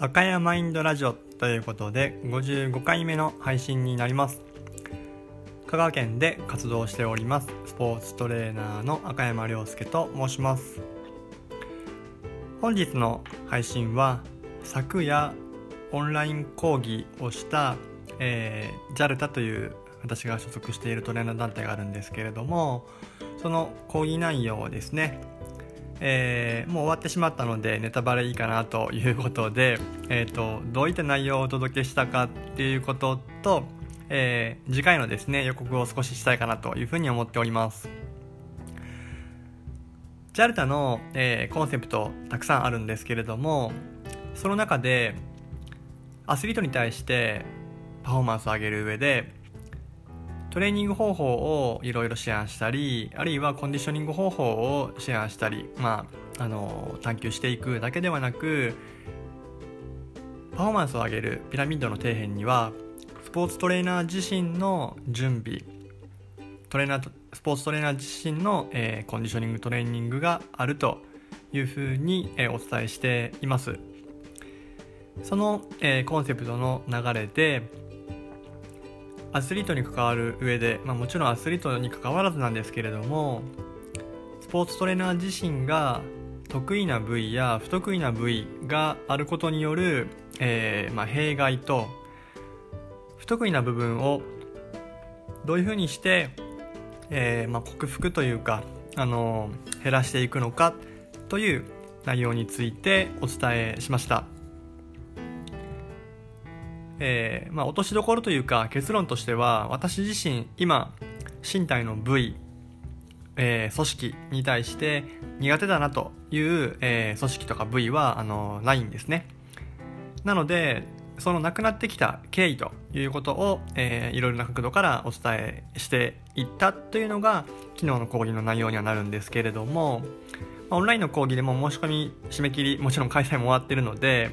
赤山マインドラジオということで55回目の配信になります。香川県で活動しておりますスポーツトレーナーの赤山亮介と申します。本日の配信は昨夜オンライン講義をした、えー、JALTA という私が所属しているトレーナー団体があるんですけれどもその講義内容をですねえー、もう終わってしまったのでネタバレいいかなということで、えーと、どういった内容をお届けしたかっていうことと、えー、次回のですね予告を少ししたいかなというふうに思っております。JALTA の、えー、コンセプトたくさんあるんですけれどもその中でアスリートに対してパフォーマンスを上げる上でトレーニング方法をいろいろシェアしたりあるいはコンディショニング方法をシェアしたり、まあ、あの探求していくだけではなくパフォーマンスを上げるピラミッドの底辺にはスポーツトレーナー自身の準備トレーナースポーツトレーナー自身の、えー、コンディショニングトレーニングがあるというふうに、えー、お伝えしています。その、えー、コンセプトの流れでアスリートに関わる上で、まあ、もちろんアスリートに関わらずなんですけれどもスポーツトレーナー自身が得意な部位や不得意な部位があることによる、えー、まあ、弊害と不得意な部分をどういうふうにして、えー、まあ、克服というか、あの減らしていくのかという内容についてお伝えしました。えー、まあ、落としどころというか結論としては私自身今身体の部位、えー、組織に対して苦手だなという、えー、組織とか部位はあのないんですね。なのでそのなくなってきた経緯ということを、えー、いろいろな角度からお伝えしていったというのが昨日の講義の内容にはなるんですけれどもオンラインの講義でも申し込み締め切りもちろん開催も終わってるので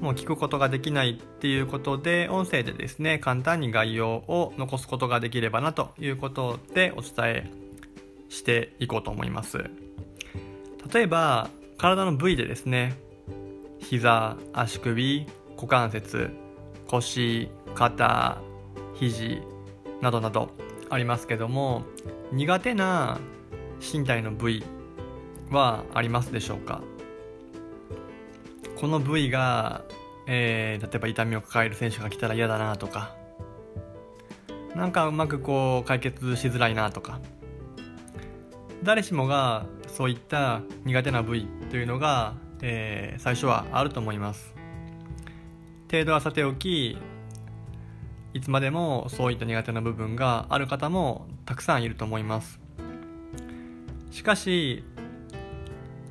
もう聞くことができないっていうことで音声でですね簡単に概要を残すことができればなということでお伝えしていこうと思います。例えば体の部位でですね膝足首股関節腰肩肘などなどありますけども苦手な身体の部位はありますでしょうか？この部位が、えー、例えば痛みを抱える選手が来たら嫌だなとかなんかうまくこう解決しづらいなとか誰しもがそういった苦手な部位というのが、えー、最初はあると思います。程度はさておきいつまでもそういった苦手な部分がある方もたくさんいると思います。しかし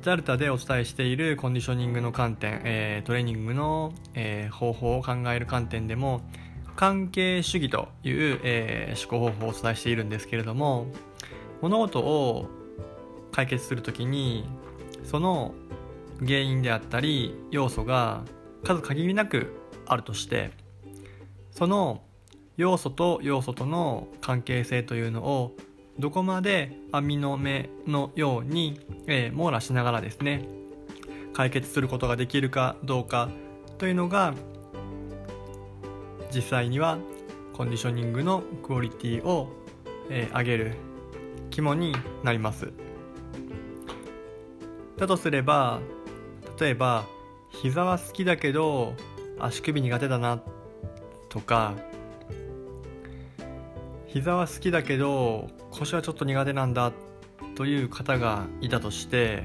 JALTA でお伝えしているコンディショニングの観点、えー、トレーニングの、えー、方法を考える観点でも関係主義という、えー、思考方法をお伝えしているんですけれども物事を解決するときにその原因であったり要素が数限りなくあるとしてその要素と要素との関係性というのをどこまで網の目のように、えー、網羅しながらですね解決することができるかどうかというのが実際にはコンディショニングのクオリティを、えー、上げる肝になります。だとすれば例えば膝は好きだけど足首苦手だなとか膝は好きだけど腰はちょっと苦手なんだという方がいたとして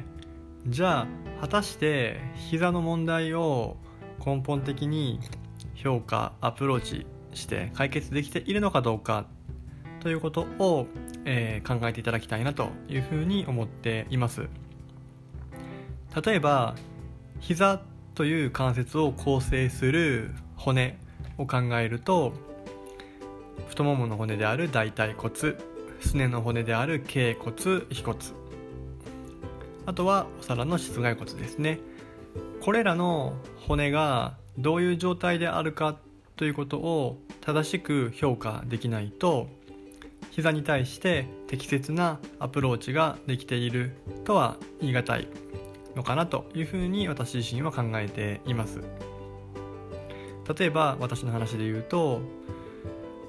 じゃあ果たして膝の問題を根本的に評価アプローチして解決できているのかどうかということを、えー、考えていただきたいなというふうに思っています。例えば膝という関節を構成する骨を考えると太ももの骨である大腿骨すねの骨である頸骨腓骨。あとはお皿の室外骨ですね。これらの骨がどういう状態であるかということを正しく評価できないと膝に対して適切なアプローチができているとは言い難いのかなというふうに私自身は考えています。例えば私の話で言うと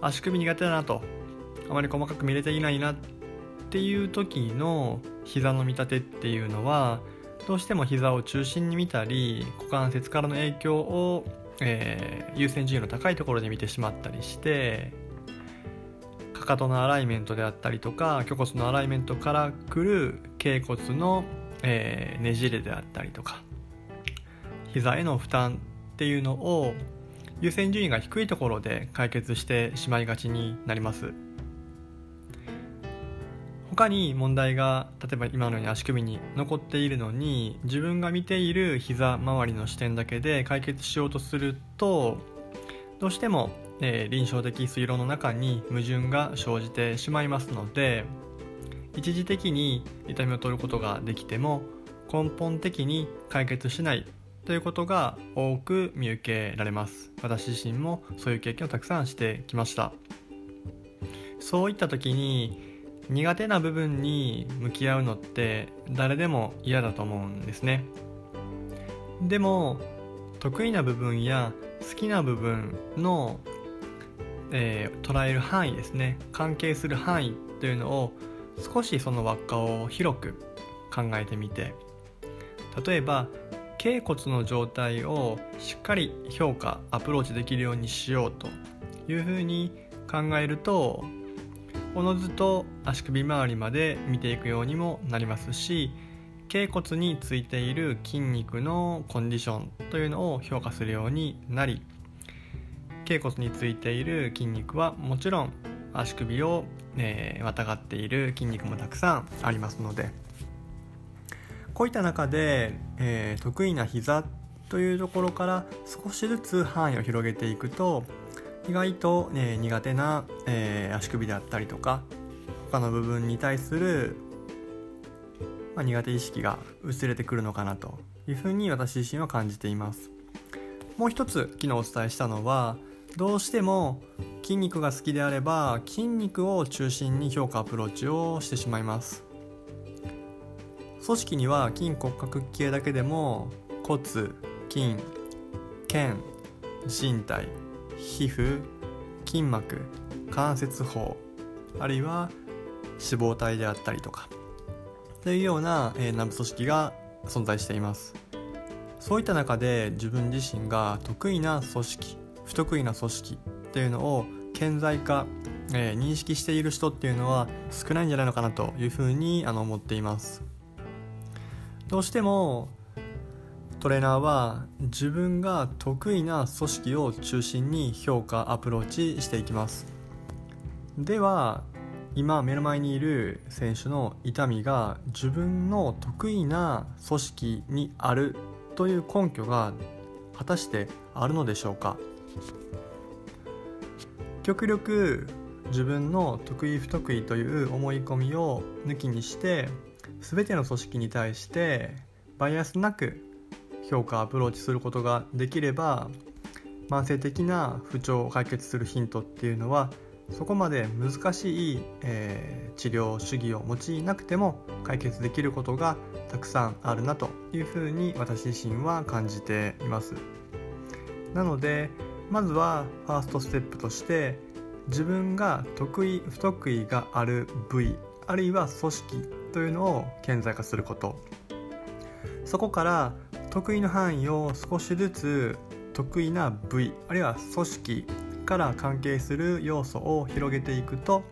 足首苦手だなと。あまり細かく見れていないなっていう時の膝の見立てっていうのはどうしても膝を中心に見たり股関節からの影響を、えー、優先順位の高いところで見てしまったりしてかかとのアライメントであったりとか虚骨のアライメントからくる頸骨の、えー、ねじれであったりとか膝への負担っていうのを優先順位が低いところで解決してしまいがちになります。他に問題が例えば今のように足首に残っているのに自分が見ている膝周りの視点だけで解決しようとするとどうしても、えー、臨床的推論の中に矛盾が生じてしまいますので一時的に痛みを取ることができても根本的に解決しないということが多く見受けられます。私自身もそういう経験をたくさんしてきました。そういった時に苦手な部分に向き合うのって誰でも嫌だと思うんですね。でも得意な部分や好きな部分の、えー、捉える範囲ですね。関係する範囲というのを少しその輪っかを広く考えてみて。例えば頸骨の状態をしっかり評価アプローチできるようにしようというふうに考えるとおのずと足首周りまで見ていくようにもなりますし頸骨についている筋肉のコンディションというのを評価するようになり頸骨についている筋肉はもちろん足首を、えー、またがっている筋肉もたくさんありますのでこういった中で、えー、得意な膝というところから少しずつ範囲を広げていくと意外と、ね、苦手な、えー、足首であったりとか他の部分に対する、まあ、苦手意識が薄れてくるのかなというふうに私自身は感じています。もう一つ昨日お伝えしたのはどうしても筋肉が好きであれば筋肉を中心に評価アプローチをしてしまいます。組織には筋骨格系だけでも骨筋腱人体皮膚筋膜関節包あるいは脂肪体であったりとかというような、えー、内部組織が存在しています。そういった中で自分自身が得意な組織不得意な組織っていうのを顕在化、えー、認識している人っていうのは少ないんじゃないのかなというふうにあの思っています。どうしてもトレーナーは自分が得意な組織を中心に評価アプローチしていきます。では今目の前にいる選手の痛みが自分の得意な組織にあるという根拠が果たしてあるのでしょうか。極力自分の得意不得意という思い込みを抜きにして全ての組織に対してバイアスなく評価アプローチすることができれば慢性的な不調を解決するヒントっていうのはそこまで難しい、えー、治療主義を用いなくても解決できることがたくさんあるなというふうに私自身は感じています。なのでまずはファーストステップとして自分が得意不得意がある部位あるいは組織というのを顕在化すること。そこから得意の範囲を少しずつ得意な部位あるいは組織から関係する要素を広げていくと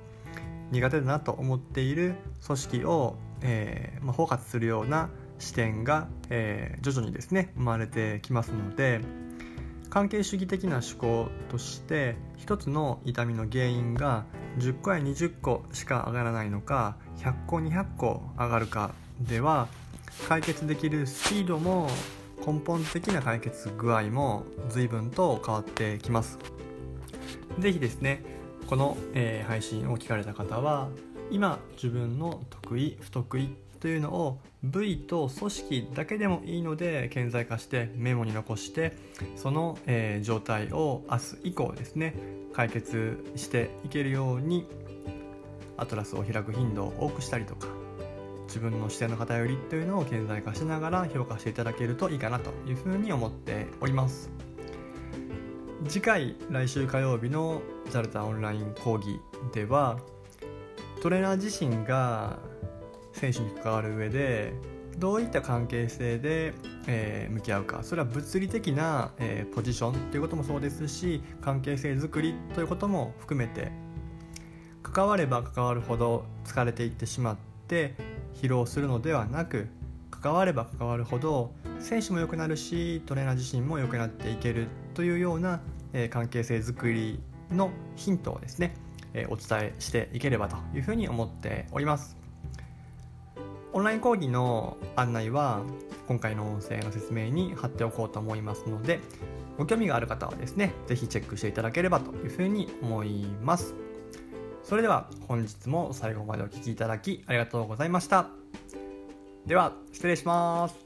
苦手だなと思っている組織を、えー、まあ、包括するような視点が、えー、徐々にですね生まれてきますので関係主義的な思考として一つの痛みの原因が10個や20個しか上がらないのか100個200個上がるかでは解決できるスピードも根本的な解決具合も随分と変わってきます。是非ですねこの、えー、配信を聞かれた方は今自分の得意不得意というのを部位と組織だけでもいいので顕在化してメモに残してその、えー、状態を明日以降ですね。解決していけるようにアトラスを開く頻度を多くしたりとか自分の視点の偏りというのを顕在化しながら評価していただけるといいかなというふうに思っております。次回来週火曜日の JALTA オンライン講義ではトレーナー自身が選手に関わる上でどういった関係性で、えー、向き合うかそれは物理的な、えー、ポジションということもそうですし関係性づくりということも含めて関われば関わるほど疲れていってしまって疲労するのではなく関われば関わるほど選手も良くなるしトレーナー自身も良くなっていけるというような、えー、関係性づくりのヒントをですね、えお伝えしていければというふうに思っております。オンライン講義の案内は今回の音声の説明に貼っておこうと思いますのでご興味がある方はですね是非チェックしていただければというふうに思います。それでは本日も最後までお聴きいただきありがとうございました。では失礼します。